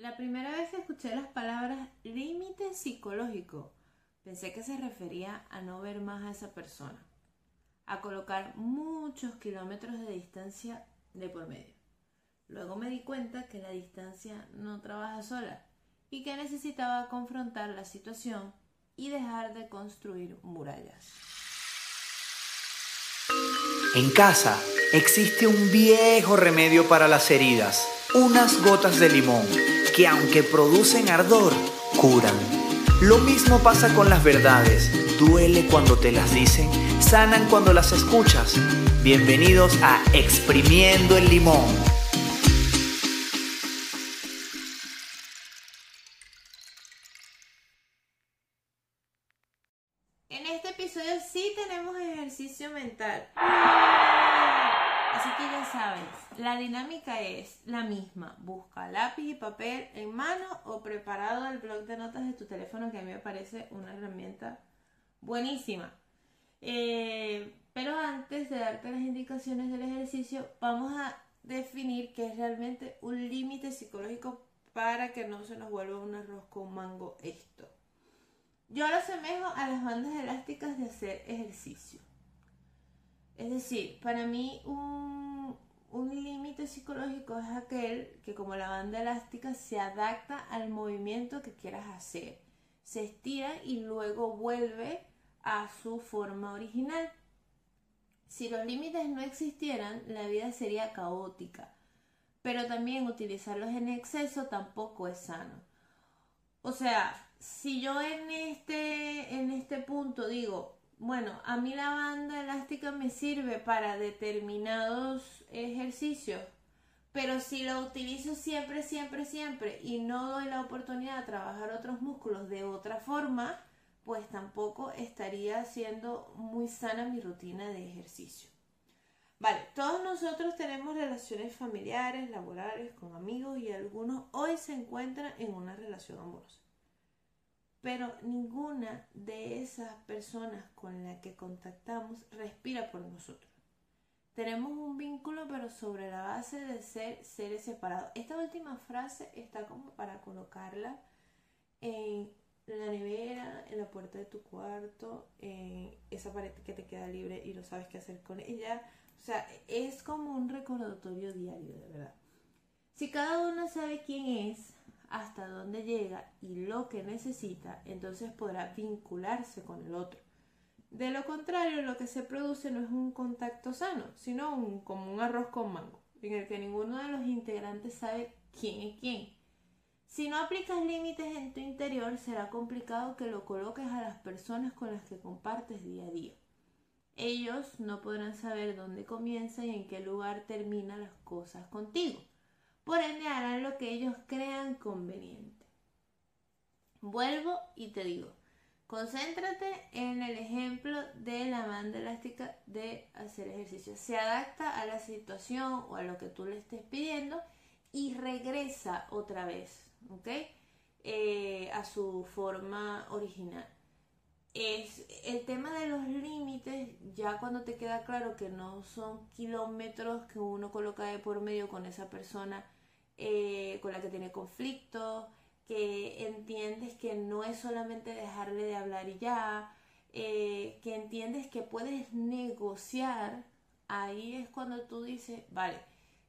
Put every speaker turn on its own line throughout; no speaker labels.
La primera vez que escuché las palabras límite psicológico, pensé que se refería a no ver más a esa persona, a colocar muchos kilómetros de distancia de por medio. Luego me di cuenta que la distancia no trabaja sola y que necesitaba confrontar la situación y dejar de construir murallas.
En casa existe un viejo remedio para las heridas, unas gotas de limón, que aunque producen ardor, curan. Lo mismo pasa con las verdades, duele cuando te las dicen, sanan cuando las escuchas. Bienvenidos a Exprimiendo el Limón.
La dinámica es la misma. Busca lápiz y papel en mano o preparado el blog de notas de tu teléfono, que a mí me parece una herramienta buenísima. Eh, pero antes de darte las indicaciones del ejercicio, vamos a definir qué es realmente un límite psicológico para que no se nos vuelva un arroz con mango esto. Yo lo asemejo a las bandas elásticas de hacer ejercicio. Es decir, para mí un, un límite psicológico es aquel que como la banda elástica se adapta al movimiento que quieras hacer. Se estira y luego vuelve a su forma original. Si los límites no existieran, la vida sería caótica. Pero también utilizarlos en exceso tampoco es sano. O sea, si yo en este, en este punto digo, bueno, a mí la banda elástica me sirve para determinados ejercicios, pero si lo utilizo siempre, siempre, siempre y no doy la oportunidad de trabajar otros músculos de otra forma, pues tampoco estaría siendo muy sana mi rutina de ejercicio. Vale, todos nosotros tenemos relaciones familiares, laborales, con amigos y algunos hoy se encuentran en una relación amorosa. Pero ninguna de esas personas con las que contactamos respira por nosotros. Tenemos un vínculo, pero sobre la base de ser seres separados. Esta última frase está como para colocarla en la nevera, en la puerta de tu cuarto, en esa pared que te queda libre y no sabes qué hacer con ella. O sea, es como un recordatorio diario, de verdad. Si cada uno sabe quién es, hasta dónde llega y lo que necesita, entonces podrá vincularse con el otro. De lo contrario, lo que se produce no es un contacto sano, sino un, como un arroz con mango, en el que ninguno de los integrantes sabe quién es quién. Si no aplicas límites en tu interior, será complicado que lo coloques a las personas con las que compartes día a día. Ellos no podrán saber dónde comienza y en qué lugar terminan las cosas contigo. Por ende harán lo que ellos crean conveniente. Vuelvo y te digo, concéntrate en el ejemplo de la banda elástica de hacer ejercicio. Se adapta a la situación o a lo que tú le estés pidiendo y regresa otra vez, ¿ok? Eh, a su forma original. Es el tema de los límites, ya cuando te queda claro que no son kilómetros que uno coloca de por medio con esa persona eh, con la que tiene conflicto, que entiendes que no es solamente dejarle de hablar y ya, eh, que entiendes que puedes negociar, ahí es cuando tú dices, vale,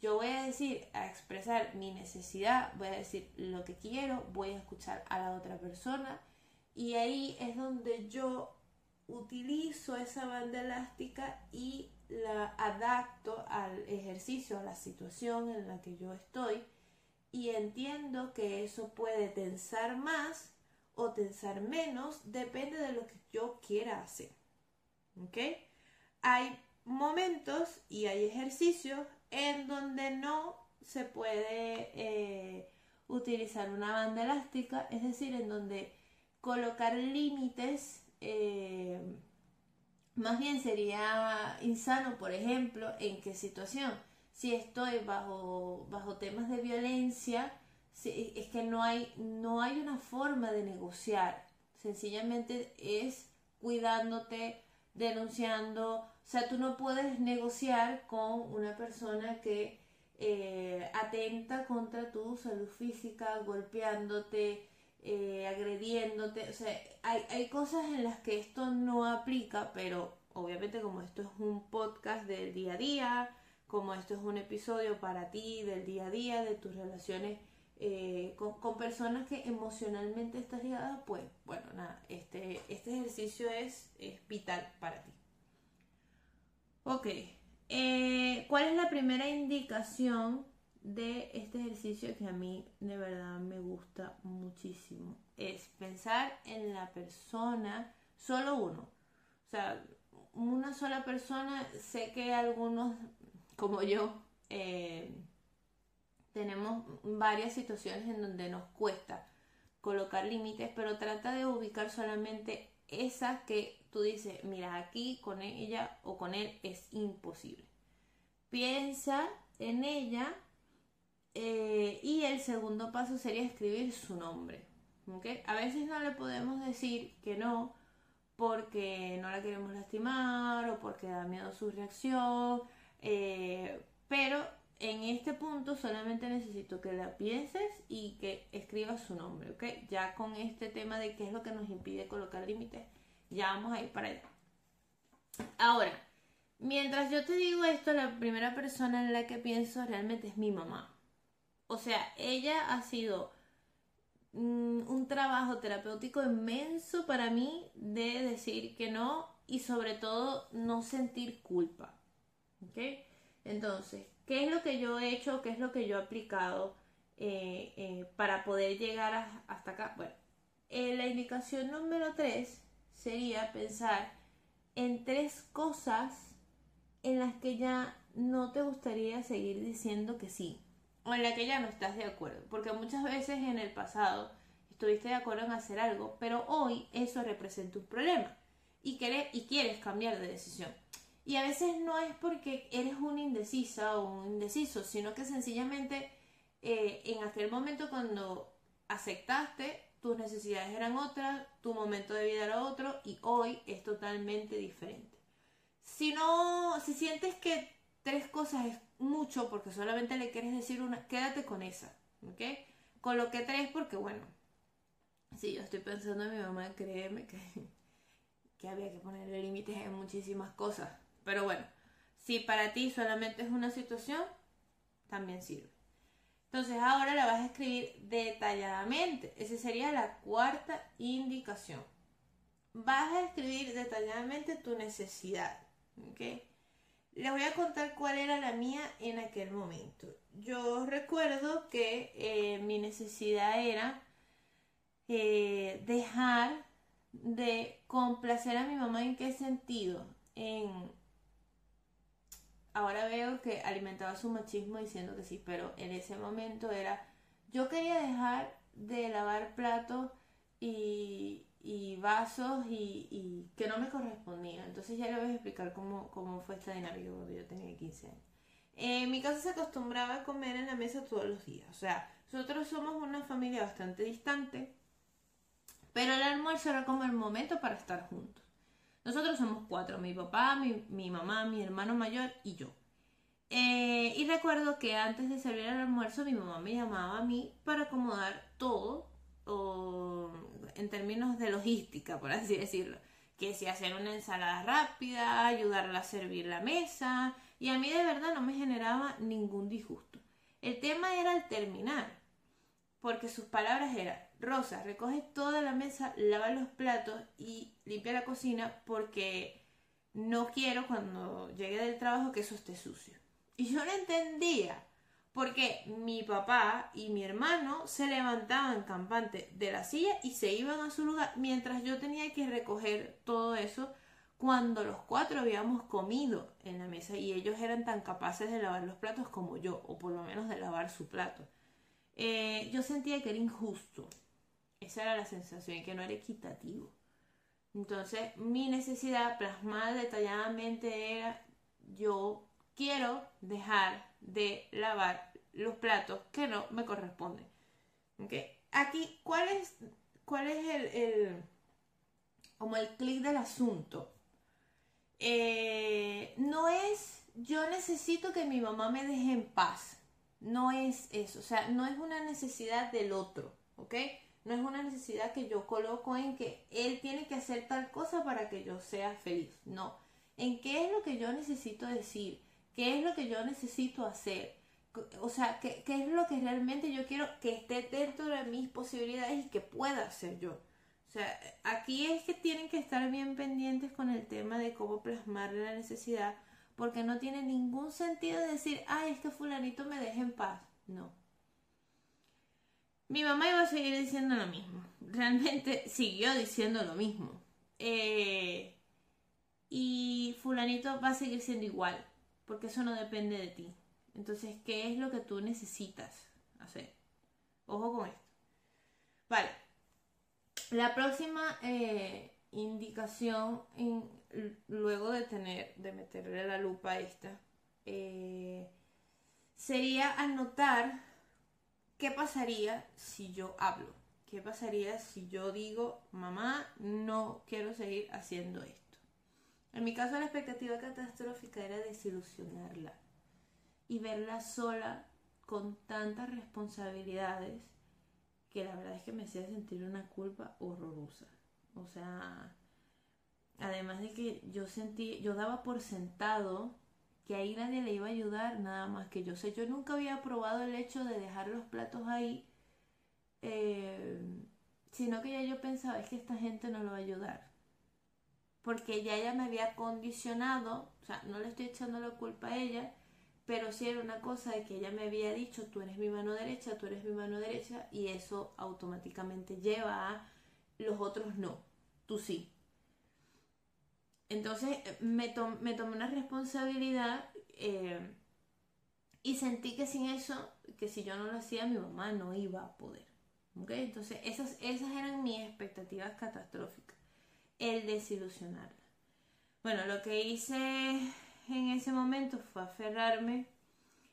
yo voy a decir, a expresar mi necesidad, voy a decir lo que quiero, voy a escuchar a la otra persona y ahí es donde yo utilizo esa banda elástica y la adapto al ejercicio, a la situación en la que yo estoy y entiendo que eso puede tensar más o tensar menos, depende de lo que yo quiera hacer. ¿Ok? Hay momentos y hay ejercicios en donde no se puede eh, utilizar una banda elástica, es decir, en donde colocar límites eh, más bien sería insano, por ejemplo, en qué situación. Si estoy bajo, bajo temas de violencia, es que no hay, no hay una forma de negociar. Sencillamente es cuidándote, denunciando. O sea, tú no puedes negociar con una persona que eh, atenta contra tu salud física, golpeándote, eh, agrediéndote. O sea, hay, hay cosas en las que esto no aplica, pero obviamente como esto es un podcast del día a día, como esto es un episodio para ti del día a día, de tus relaciones eh, con, personas que emocionalmente estás ligada, pues bueno, nada, este, este ejercicio es, es vital para ti. Ok, eh, ¿cuál es la primera indicación de este ejercicio que a mí de verdad me gusta muchísimo? Es pensar en la persona, solo uno. O sea, una sola persona, sé que algunos, como yo, eh, tenemos varias situaciones en donde nos cuesta colocar límites, pero trata de ubicar solamente esas que tú dices, mira, aquí con ella o con él es imposible. Piensa en ella eh, y el segundo paso sería escribir su nombre. A veces no le podemos decir que no porque no la queremos lastimar o porque da miedo su reacción, eh, pero en este punto solamente necesito que la pienses y que escribas su nombre, ¿ok? Ya con este tema de qué es lo que nos impide colocar límites, ya vamos a ir para allá. Ahora, mientras yo te digo esto, la primera persona en la que pienso realmente es mi mamá. O sea, ella ha sido mm, un trabajo terapéutico inmenso para mí de decir que no y sobre todo no sentir culpa. ¿Ok? Entonces, ¿Qué es lo que yo he hecho? ¿Qué es lo que yo he aplicado eh, eh, para poder llegar hasta acá? Bueno, eh, la indicación número 3 sería pensar en tres cosas en las que ya no te gustaría seguir diciendo que sí o en las que ya no estás de acuerdo. Porque muchas veces en el pasado estuviste de acuerdo en hacer algo, pero hoy eso representa un problema y, y quieres cambiar de decisión. Y a veces no es porque eres una indecisa o un indeciso, sino que sencillamente eh, en aquel momento cuando aceptaste, tus necesidades eran otras, tu momento de vida era otro y hoy es totalmente diferente. Si no, si sientes que tres cosas es mucho porque solamente le quieres decir una, quédate con esa, ¿ok? Coloqué tres porque bueno, si yo estoy pensando en mi mamá, créeme que, que había que ponerle límites en muchísimas cosas. Pero bueno, si para ti solamente es una situación, también sirve. Entonces ahora la vas a escribir detalladamente. Esa sería la cuarta indicación. Vas a escribir detalladamente tu necesidad. ¿ok? Les voy a contar cuál era la mía en aquel momento. Yo recuerdo que eh, mi necesidad era eh, dejar de complacer a mi mamá en qué sentido. En ahora veo que alimentaba su machismo diciendo que sí, pero en ese momento era, yo quería dejar de lavar platos y, vasos y, que no me correspondía. Entonces ya le voy a explicar cómo, fue esta dinámica cuando yo tenía 15 años. En mi casa se acostumbraba a comer en la mesa todos los días. O sea, nosotros somos una familia bastante distante, pero el almuerzo era como el momento para estar juntos. Nosotros somos cuatro, mi papá, mi, mamá, mi hermano mayor y yo. Eh, y recuerdo que antes de servir el almuerzo mi mamá me llamaba a mí para acomodar todo, en términos de logística, por así decirlo. Que si hacer una ensalada rápida, ayudarla a servir la mesa, y a mí de verdad no me generaba ningún disgusto. El tema era el terminar, porque sus palabras eran, Rosa, recoge toda la mesa, lava los platos y limpia la cocina porque no quiero cuando llegue del trabajo que eso esté sucio. Y yo no entendía porque mi papá y mi hermano se levantaban campante de la silla y se iban a su lugar mientras yo tenía que recoger todo eso cuando los cuatro habíamos comido en la mesa y ellos eran tan capaces de lavar los platos como yo, o por lo menos de lavar su plato. Eh, yo sentía que era injusto esa era la sensación, que no era equitativo. Entonces, mi necesidad plasmada detalladamente era, yo quiero dejar de lavar los platos que no me corresponden. ¿Okay? Aquí, ¿cuál es, cuál es el, como el clic del asunto? Eh, no es, yo necesito que mi mamá me deje en paz. no es eso, o sea, no es una necesidad del otro, ¿ok? No es una necesidad que yo coloco en que él tiene que hacer tal cosa para que yo sea feliz, no. ¿En qué es lo que yo necesito decir? ¿Qué es lo que yo necesito hacer? O sea, ¿qué, ¿qué, es lo que realmente yo quiero que esté dentro de mis posibilidades y que pueda hacer yo? O sea, aquí es que tienen que estar bien pendientes con el tema de cómo plasmar la necesidad, porque no tiene ningún sentido decir, ay, es que fulanito me deje en paz. No. Mi mamá iba a seguir diciendo lo mismo. Realmente siguió diciendo lo mismo. Eh, y fulanito va a seguir siendo igual, porque eso no depende de ti. Entonces, ¿qué es lo que tú necesitas hacer? Ojo con esto. Vale. La próxima eh, indicación, luego de tener, de meterle la lupa a esta, eh, sería anotar qué pasaría si yo hablo. ¿Qué pasaría si yo digo, mamá, no quiero seguir haciendo esto? En mi caso la expectativa catastrófica era desilusionarla y verla sola con tantas responsabilidades que la verdad es que me hacía sentir una culpa horrorosa. O sea, además de que yo sentí, yo daba por sentado que ahí nadie le iba a ayudar, nada más que yo. sé, yo nunca había probado el hecho de dejar los platos ahí, eh, sino que ya yo pensaba, es que esta gente no lo va a ayudar porque ya ella me había condicionado, o sea, no le estoy echando la culpa a ella, pero sí era una cosa de que ella me había dicho, tú eres mi mano derecha, tú eres mi mano derecha, y eso automáticamente lleva a los otros no, tú sí. Entonces me, me tomé una responsabilidad eh, y sentí que sin eso, que si yo no lo hacía, mi mamá no iba a poder. ¿okay? Entonces esas, esas eran mis expectativas catastróficas el desilusionarla. Bueno, lo que hice en ese momento fue aferrarme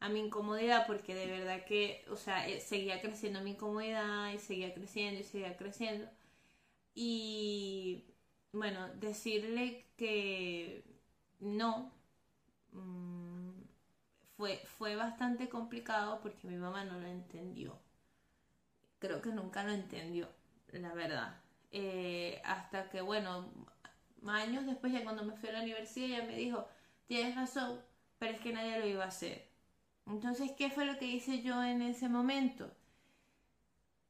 a mi incomodidad porque de verdad que, o sea, eh, seguía creciendo mi incomodidad y seguía creciendo y seguía creciendo. Y bueno, decirle que no mm, fue, fue bastante complicado porque mi mamá no lo entendió. Creo que nunca lo entendió, la verdad. Eh, hasta que, bueno, años después, ya cuando me fui a la universidad, ella me dijo, tienes razón, pero es que nadie lo iba a hacer. Entonces, ¿qué fue lo que hice yo en ese momento?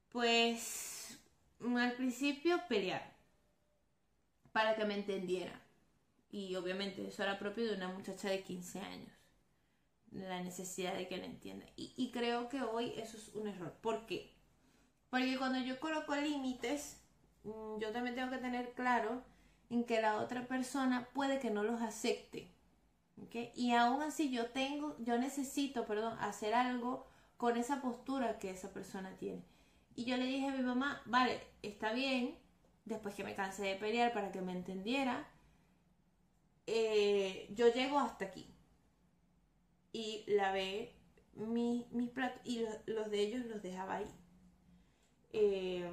Pues al principio pelear para que me entendiera. Y obviamente eso era propio de una muchacha de 15 años. La necesidad de que la entienda. Y, creo que hoy eso es un error. ¿Por qué? Porque cuando yo coloco límites, Mm, yo también tengo que tener claro en que la otra persona puede que no los acepte. Y aún así yo tengo, yo necesito, perdón, hacer algo con esa postura que esa persona tiene. Y yo le dije a mi mamá, vale, está bien, después que me cansé de pelear para que me entendiera, eh, yo llego hasta aquí. Y lavé mi, mis platos y los, de ellos los dejaba ahí. Eh,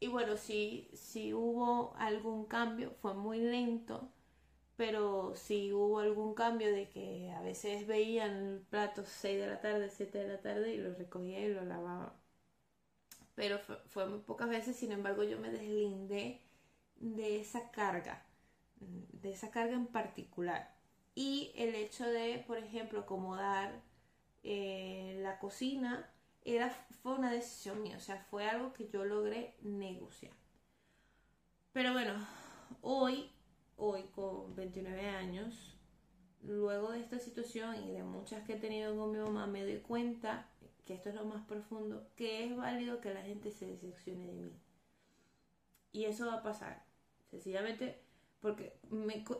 y bueno, sí, hubo algún cambio, fue muy lento, pero sí hubo algún cambio de que a veces veían el plato 6 de la tarde, 7 de la tarde y lo recogía y lo lavaba. Pero fue, muy pocas veces, sin embargo yo me deslindé de esa carga, de esa carga en particular. Y el hecho de, por ejemplo, acomodar eh, la cocina era, fue una decisión mía, o sea, fue algo que yo logré negociar. Pero bueno, hoy, hoy con 29 años, luego de esta situación y de muchas que he tenido con mi mamá, me doy cuenta que esto es lo más profundo, que es válido que la gente se decepcione de mí. Y eso va a pasar, sencillamente porque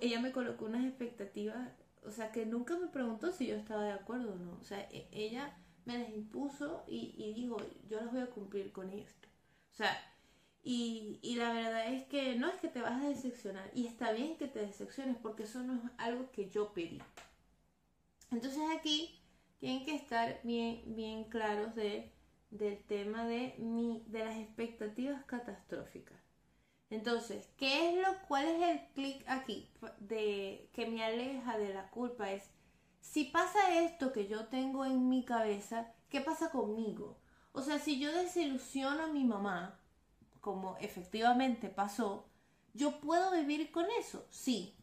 ella me colocó unas expectativas, o sea, que nunca me preguntó si yo estaba de acuerdo o no. O sea, e, ella me las impuso y, y dijo, yo las voy a cumplir con esto. O sea, y, y, la verdad es que no es que te vas a decepcionar, y está bien que te decepciones porque eso no es algo que yo pedí. Entonces aquí tienen que estar bien, bien claros de, del tema de, mi, de las expectativas catastróficas. Entonces, ¿qué es lo, cuál es el clic aquí de que me aleja de la culpa? Es si pasa esto que yo tengo en mi cabeza, ¿qué pasa conmigo? O sea, si yo desilusiono a mi mamá, como efectivamente pasó, ¿yo puedo vivir con eso? Sí.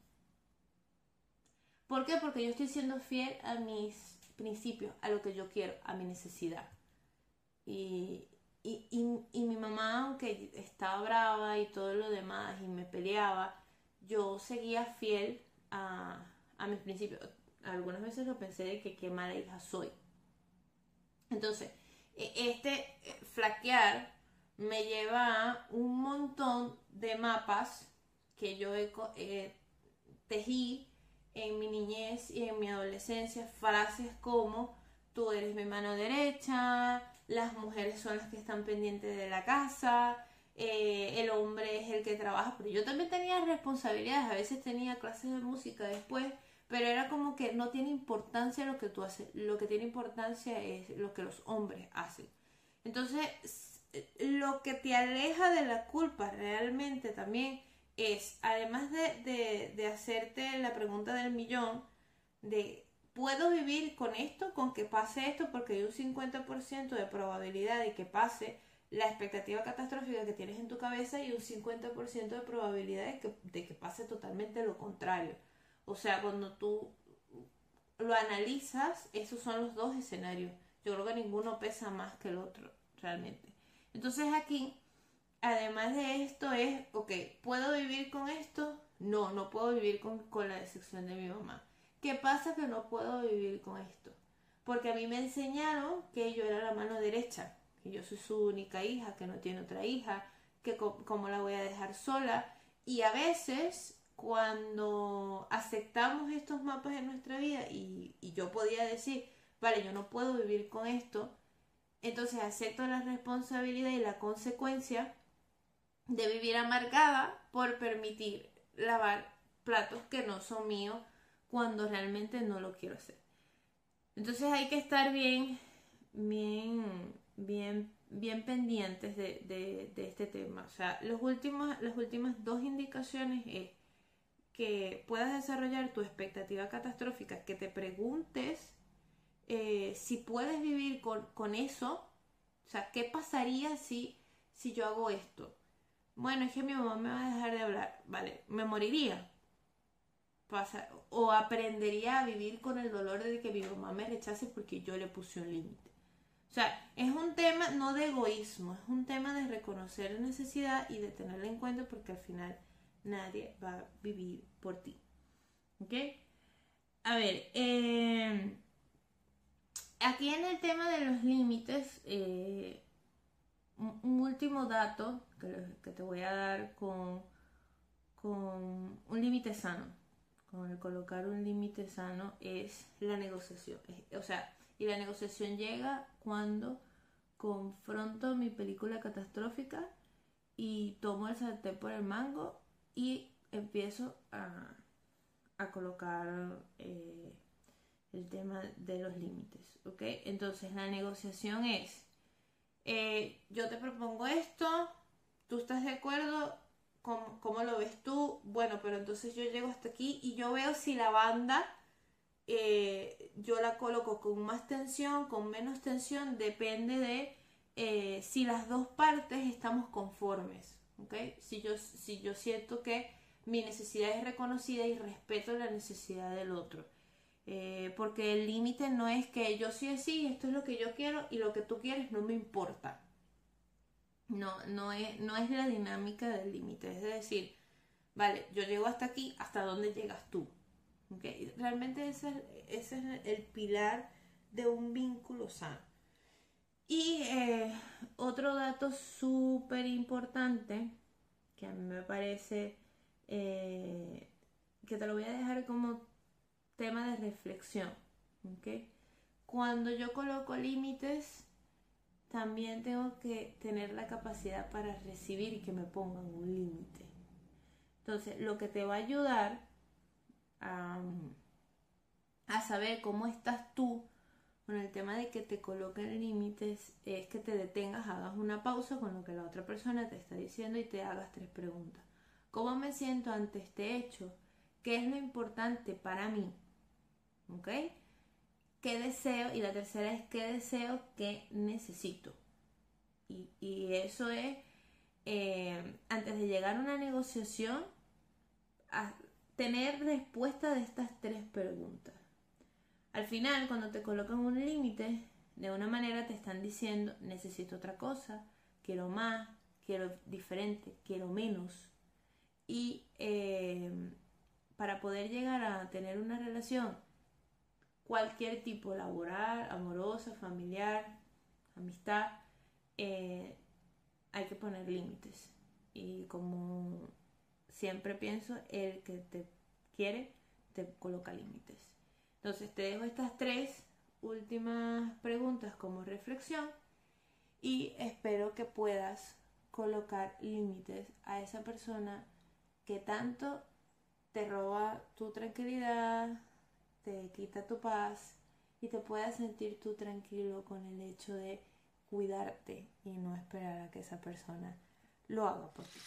¿Por qué? Porque yo estoy siendo fiel a mis principios, a lo que yo quiero, a mi necesidad. Y, y, mi mamá, aunque estaba brava y todo lo demás y me peleaba, yo seguía fiel a, a mis principios. Algunas veces lo pensé de que qué mala hija soy. Entonces, e, este eh, flaquear me lleva a un montón de mapas que yo he, tejí en mi niñez y en mi adolescencia, frases como tú eres mi mano derecha, las mujeres son las que están pendientes de la casa, eh, el hombre es el que trabaja, pero yo también tenía responsabilidades, a veces tenía clases de música después, pero era como que no tiene importancia lo que tú haces, lo que tiene importancia es lo que los hombres hacen. Entonces, lo que te aleja de la culpa realmente también es, además de, de hacerte la pregunta del millón, de ¿puedo vivir con esto, con que pase esto? Porque hay un 50% de probabilidad de que pase la expectativa catastrófica que tienes en tu cabeza y un 50% de probabilidad de que, de que pase totalmente lo contrario. O sea, cuando tú lo analizas, esos son los dos escenarios. Yo creo que ninguno pesa más que el otro, realmente. Entonces aquí, además de esto es, ok, ¿puedo vivir con esto? No, no puedo vivir con, con la decepción de mi mamá. ¿Qué pasa que no puedo vivir con esto? Porque a mí me enseñaron que yo era la mano derecha, que yo soy su única hija, que no tiene otra hija, que cómo la voy a dejar sola. Y a veces cuando aceptamos estos mapas en nuestra vida y, y, yo podía decir, vale, yo no puedo vivir con esto, entonces acepto la responsabilidad y la consecuencia de vivir amargada por permitir lavar platos que no son míos cuando realmente no lo quiero hacer. Entonces hay que estar bien, bien, bien, bien pendientes de, este tema. O sea, los últimos, las últimas dos indicaciones es que puedas desarrollar tu expectativa catastrófica, que te preguntes eh, si puedes vivir con, eso. O sea, ¿qué pasaría si, si yo hago esto? Bueno, es que mi mamá me va a dejar de hablar. Vale, me moriría o aprendería a vivir con el dolor de que mi mamá me rechace porque yo le puse un límite. O sea, es un tema no de egoísmo, es un tema de reconocer la necesidad y de tenerla en cuenta porque al final nadie va a vivir por ti. ¿Ok? A ver, em, aquí en el tema de los límites, eh, un, último dato que, te voy a dar con, con un límite sano con el colocar un límite sano es la negociación. O sea, y la negociación llega cuando confronto mi película catastrófica y tomo el sartén por el mango y empiezo a, colocar eh, el tema de los límites. ¿Ok? Entonces la negociación es, eh, yo te propongo esto, tú estás de acuerdo, ¿Cómo, lo ves tú? Bueno, pero entonces yo llego hasta aquí y yo veo si la banda eh, yo la coloco con más tensión, con menos tensión, depende de eh, si las dos partes estamos conformes. ¿okay? Si, yo, si yo siento que mi necesidad es reconocida y respeto la necesidad del otro. Eh, porque el límite no es que yo sí así, esto es lo que yo quiero y lo que tú quieres no me importa. No, no es, no es la dinámica del límite, es decir, vale, yo llego hasta aquí, ¿hasta dónde llegas tú? ¿Okay? Realmente ese, es el pilar de un vínculo sano. Y eh, otro dato súper importante, que a mí me parece eh, que te lo voy a dejar como tema de reflexión. ¿okay? Cuando yo coloco límites, también tengo que tener la capacidad para recibir y que me pongan un límite. Entonces, lo que te va a ayudar a, saber cómo estás tú con el tema de que te coloquen límites es que te detengas, hagas una pausa con lo que la otra persona te está diciendo y te hagas tres preguntas. ¿Cómo me siento ante este hecho? ¿Qué es lo importante para mí? ¿Ok? Qué deseo y la tercera es qué deseo que necesito. Y, eso es, eh, antes de llegar a una negociación, tener respuesta de estas tres preguntas. Al final, cuando te colocan un límite, de una manera te están diciendo, necesito otra cosa, quiero más, quiero diferente, quiero menos. Y eh, para poder llegar a tener una relación, cualquier tipo, laboral, amorosa, familiar, amistad, eh, hay que poner límites. Y como siempre pienso, el que te quiere, te coloca límites. Entonces te dejo estas tres últimas preguntas como reflexión y espero que puedas colocar límites a esa persona que tanto te roba tu tranquilidad, te quita tu paz y te puedas sentir tú tranquilo con el hecho de cuidarte y no esperar a que esa persona lo haga por ti.